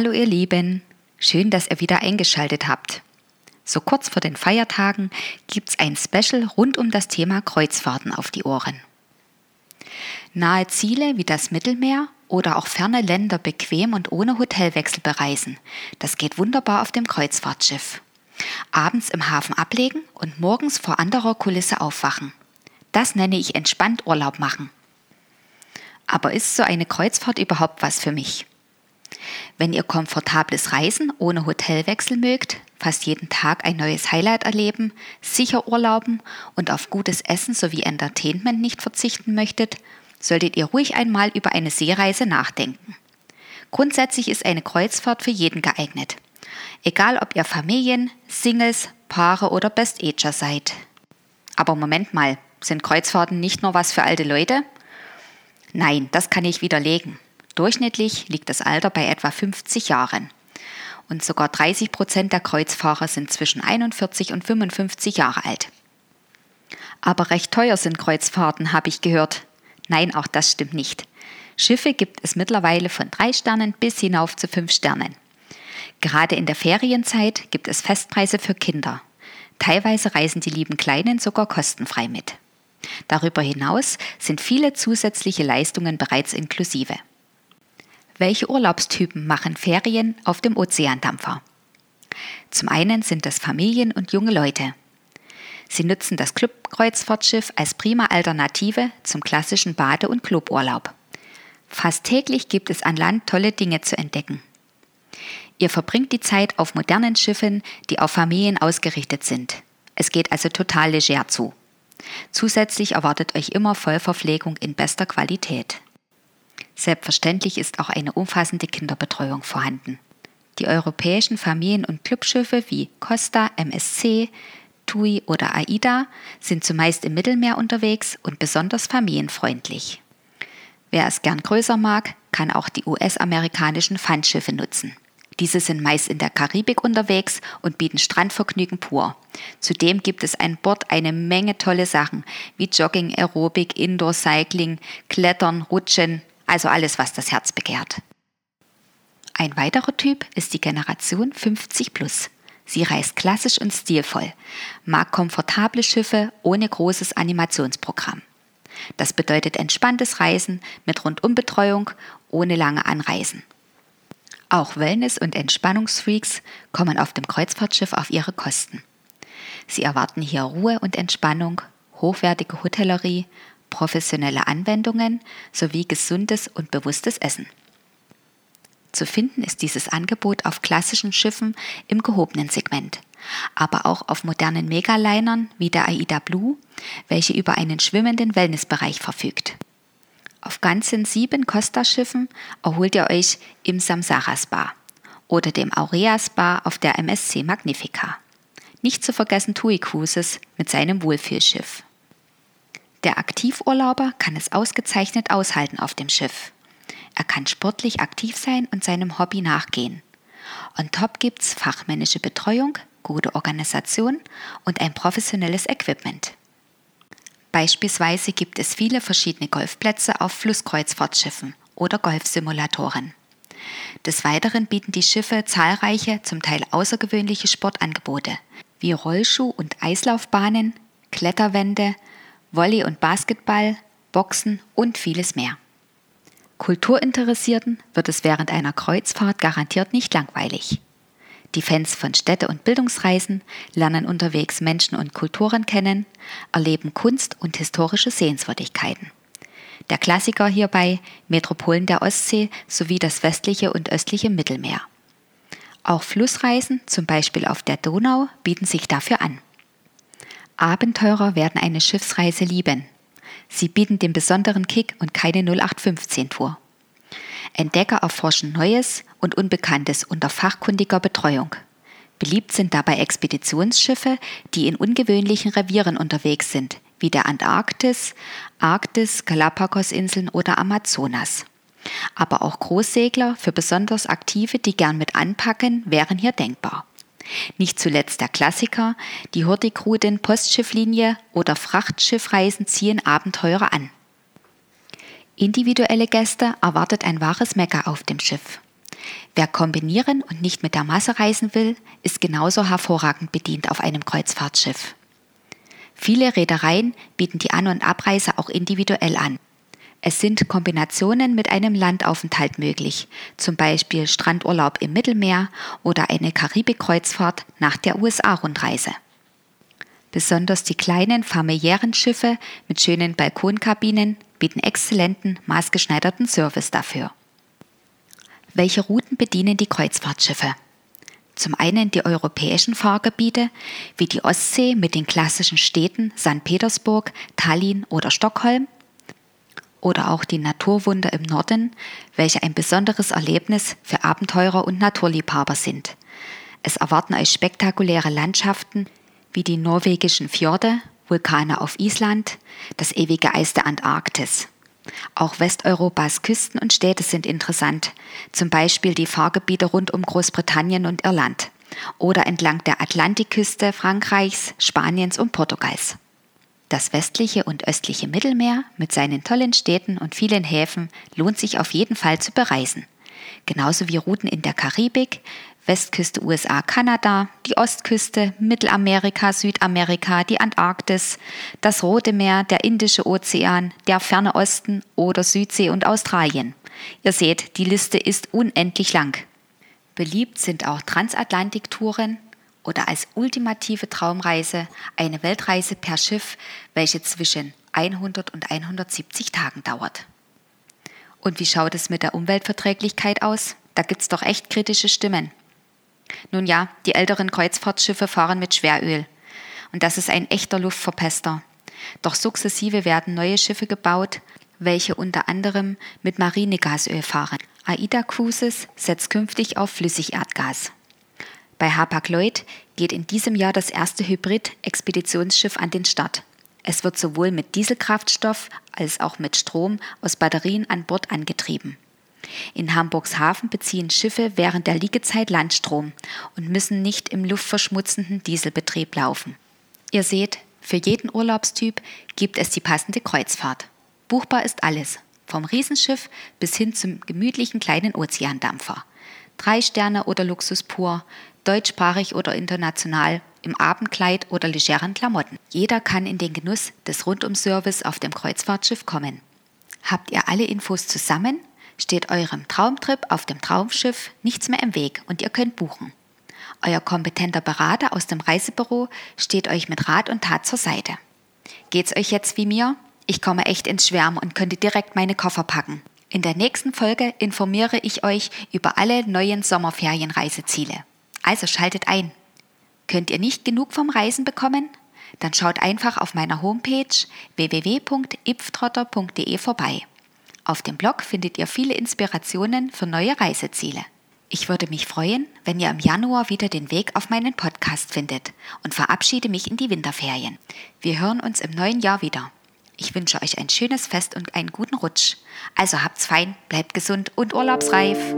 Hallo ihr Lieben, schön, dass ihr wieder eingeschaltet habt. So kurz vor den Feiertagen gibt's ein Special rund um das Thema Kreuzfahrten auf die Ohren. Nahe Ziele wie das Mittelmeer oder auch ferne Länder bequem und ohne Hotelwechsel bereisen, das geht wunderbar auf dem Kreuzfahrtschiff. Abends im Hafen ablegen und morgens vor anderer Kulisse aufwachen. Das nenne ich entspannt Urlaub machen. Aber ist so eine Kreuzfahrt überhaupt was für mich? Wenn ihr komfortables Reisen ohne Hotelwechsel mögt, fast jeden Tag ein neues Highlight erleben, sicher urlauben und auf gutes Essen sowie Entertainment nicht verzichten möchtet, solltet ihr ruhig einmal über eine Seereise nachdenken. Grundsätzlich ist eine Kreuzfahrt für jeden geeignet. Egal ob ihr Familien, Singles, Paare oder Best-Ager seid. Aber Moment mal, sind Kreuzfahrten nicht nur was für alte Leute? Nein, das kann ich widerlegen. Durchschnittlich liegt das Alter bei etwa 50 Jahren. Und sogar 30 Prozent der Kreuzfahrer sind zwischen 41 und 55 Jahre alt. Aber recht teuer sind Kreuzfahrten, habe ich gehört. Nein, auch das stimmt nicht. Schiffe gibt es mittlerweile von drei Sternen bis hinauf zu fünf Sternen. Gerade in der Ferienzeit gibt es Festpreise für Kinder. Teilweise reisen die lieben Kleinen sogar kostenfrei mit. Darüber hinaus sind viele zusätzliche Leistungen bereits inklusive. Welche Urlaubstypen machen Ferien auf dem Ozeandampfer? Zum einen sind das Familien und junge Leute. Sie nutzen das Clubkreuzfahrtschiff als prima Alternative zum klassischen Bade- und Cluburlaub. Fast täglich gibt es an Land tolle Dinge zu entdecken. Ihr verbringt die Zeit auf modernen Schiffen, die auf Familien ausgerichtet sind. Es geht also total leger zu. Zusätzlich erwartet euch immer Vollverpflegung in bester Qualität. Selbstverständlich ist auch eine umfassende Kinderbetreuung vorhanden. Die europäischen Familien- und Clubschiffe wie Costa, MSC, TUI oder AIDA sind zumeist im Mittelmeer unterwegs und besonders familienfreundlich. Wer es gern größer mag, kann auch die US-amerikanischen Pfandschiffe nutzen. Diese sind meist in der Karibik unterwegs und bieten Strandvergnügen pur. Zudem gibt es an Bord eine Menge tolle Sachen wie Jogging, Aerobic, Indoor Cycling, Klettern, Rutschen, also alles, was das Herz begehrt. Ein weiterer Typ ist die Generation 50 plus. Sie reist klassisch und stilvoll, mag komfortable Schiffe ohne großes Animationsprogramm. Das bedeutet entspanntes Reisen mit Rundumbetreuung ohne lange Anreisen. Auch Wellness- und Entspannungsfreaks kommen auf dem Kreuzfahrtschiff auf ihre Kosten. Sie erwarten hier Ruhe und Entspannung, hochwertige Hotellerie, professionelle Anwendungen sowie gesundes und bewusstes Essen. Zu finden ist dieses Angebot auf klassischen Schiffen im gehobenen Segment, aber auch auf modernen Megalinern wie der AIDA Blue, welche über einen schwimmenden Wellnessbereich verfügt. Auf ganzen sieben Costa-Schiffen erholt ihr euch im Samsara Spa oder dem Aurea Spa auf der MSC Magnifica. Nicht zu vergessen TUI Cruises mit seinem Wohlfühlschiff. Der Aktivurlauber kann es ausgezeichnet aushalten auf dem Schiff. Er kann sportlich aktiv sein und seinem Hobby nachgehen. On top gibt's fachmännische Betreuung, gute Organisation und ein professionelles Equipment. Beispielsweise gibt es viele verschiedene Golfplätze auf Flusskreuzfahrtschiffen oder Golfsimulatoren. Des Weiteren bieten die Schiffe zahlreiche, zum Teil außergewöhnliche Sportangebote, wie Rollschuh- und Eislaufbahnen, Kletterwände, Volley und Basketball, Boxen und vieles mehr. Kulturinteressierten wird es während einer Kreuzfahrt garantiert nicht langweilig. Die Fans von Städte- und Bildungsreisen lernen unterwegs Menschen und Kulturen kennen, erleben Kunst und historische Sehenswürdigkeiten. Der Klassiker hierbei Metropolen der Ostsee sowie das westliche und östliche Mittelmeer. Auch Flussreisen, zum Beispiel auf der Donau, bieten sich dafür an. Abenteurer werden eine Schiffsreise lieben. Sie bieten den besonderen Kick und keine 0815-Tour. Entdecker erforschen Neues und Unbekanntes unter fachkundiger Betreuung. Beliebt sind dabei Expeditionsschiffe, die in ungewöhnlichen Revieren unterwegs sind, wie der Antarktis, Arktis, Galapagosinseln oder Amazonas. Aber auch Großsegler für besonders Aktive, die gern mit anpacken, wären hier denkbar. Nicht zuletzt der Klassiker, die Hurtigruten Postschifflinie oder Frachtschiffreisen ziehen Abenteurer an. Individuelle Gäste erwartet ein wahres Mecker auf dem Schiff. Wer kombinieren und nicht mit der Masse reisen will, ist genauso hervorragend bedient auf einem Kreuzfahrtschiff. Viele Reedereien bieten die An- und Abreise auch individuell an. Es sind Kombinationen mit einem Landaufenthalt möglich, zum Beispiel Strandurlaub im Mittelmeer oder eine Karibikkreuzfahrt nach der USA-Rundreise. Besonders die kleinen familiären Schiffe mit schönen Balkonkabinen bieten exzellenten, maßgeschneiderten Service dafür. Welche Routen bedienen die Kreuzfahrtschiffe? Zum einen die europäischen Fahrgebiete wie die Ostsee mit den klassischen Städten St. Petersburg, Tallinn oder Stockholm oder auch die Naturwunder im Norden, welche ein besonderes Erlebnis für Abenteurer und Naturliebhaber sind. Es erwarten euch spektakuläre Landschaften wie die norwegischen Fjorde, Vulkane auf Island, das ewige Eis der Antarktis. Auch Westeuropas Küsten und Städte sind interessant, zum Beispiel die Fahrgebiete rund um Großbritannien und Irland oder entlang der Atlantikküste Frankreichs, Spaniens und Portugals. Das westliche und östliche Mittelmeer mit seinen tollen Städten und vielen Häfen lohnt sich auf jeden Fall zu bereisen. Genauso wie Routen in der Karibik, Westküste USA, Kanada, die Ostküste, Mittelamerika, Südamerika, die Antarktis, das Rote Meer, der Indische Ozean, der ferne Osten oder Südsee und Australien. Ihr seht, die Liste ist unendlich lang. Beliebt sind auch Transatlantiktouren, oder als ultimative Traumreise eine Weltreise per Schiff, welche zwischen 100 und 170 Tagen dauert. Und wie schaut es mit der Umweltverträglichkeit aus? Da gibt's doch echt kritische Stimmen. Nun ja, die älteren Kreuzfahrtschiffe fahren mit Schweröl. Und das ist ein echter Luftverpester. Doch sukzessive werden neue Schiffe gebaut, welche unter anderem mit Marinegasöl fahren. AIDA Cruises setzt künftig auf Flüssigerdgas. Bei Hapag-Lloyd geht in diesem Jahr das erste Hybrid-Expeditionsschiff an den Start. Es wird sowohl mit Dieselkraftstoff als auch mit Strom aus Batterien an Bord angetrieben. In Hamburgs Hafen beziehen Schiffe während der Liegezeit Landstrom und müssen nicht im luftverschmutzenden Dieselbetrieb laufen. Ihr seht, für jeden Urlaubstyp gibt es die passende Kreuzfahrt. Buchbar ist alles, vom Riesenschiff bis hin zum gemütlichen kleinen Ozeandampfer. Drei Sterne oder Luxus pur, deutschsprachig oder international, im Abendkleid oder legeren Klamotten. Jeder kann in den Genuss des Rundumservice auf dem Kreuzfahrtschiff kommen. Habt ihr alle Infos zusammen, steht eurem Traumtrip auf dem Traumschiff nichts mehr im Weg und ihr könnt buchen. Euer kompetenter Berater aus dem Reisebüro steht euch mit Rat und Tat zur Seite. Geht's euch jetzt wie mir? Ich komme echt ins Schwärmen und könnte direkt meine Koffer packen. In der nächsten Folge informiere ich euch über alle neuen Sommerferienreiseziele. Also schaltet ein. Könnt ihr nicht genug vom Reisen bekommen? Dann schaut einfach auf meiner Homepage www.ipftrotter.de vorbei. Auf dem Blog findet ihr viele Inspirationen für neue Reiseziele. Ich würde mich freuen, wenn ihr im Januar wieder den Weg auf meinen Podcast findet und verabschiede mich in die Winterferien. Wir hören uns im neuen Jahr wieder. Ich wünsche euch ein schönes Fest und einen guten Rutsch. Also habt's fein, bleibt gesund und urlaubsreif.